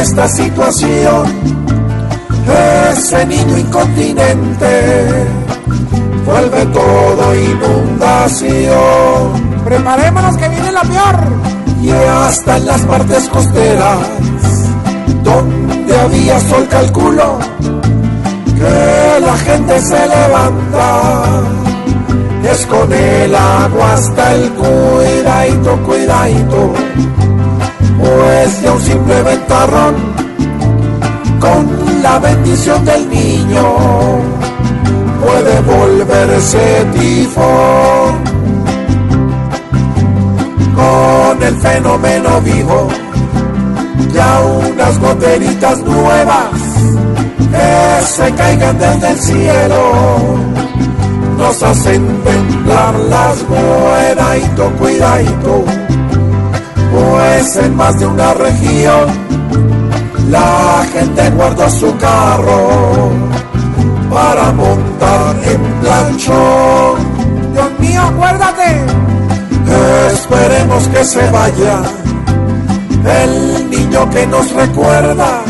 esta situación, ese niño incontinente vuelve todo inundación. Preparémonos que viene la peor. Y hasta en las partes costeras, donde había sol, calculo que la gente se levanta. Es con el agua hasta el cuidadito, cuidadito, un simple ventarrón, con la bendición del niño, puede volverse tifón. Con el fenómeno vivo, ya unas goteritas nuevas que se caigan desde el cielo nos hacen temblar las cuidadito, cuidadito, pues en más de una región la gente guarda su carro para montar en planchón. Dios mío, acuérdate. Esperemos que se vaya el niño que nos recuerda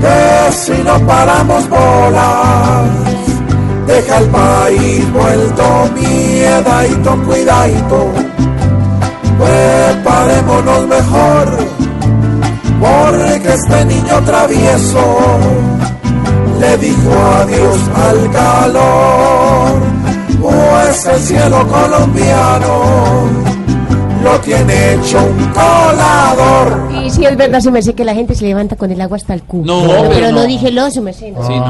que si no paramos bolas deja el país vuelto miedadito, cuidadito. Preparémonos mejor, porque este niño travieso le dijo adiós al calor. Pues el cielo colombiano lo tiene hecho un colador. Y si es verdad, su merced, que la gente se levanta con el agua hasta el culo. No, pero, pero no no. dije lo, su merced. no. Sí, no.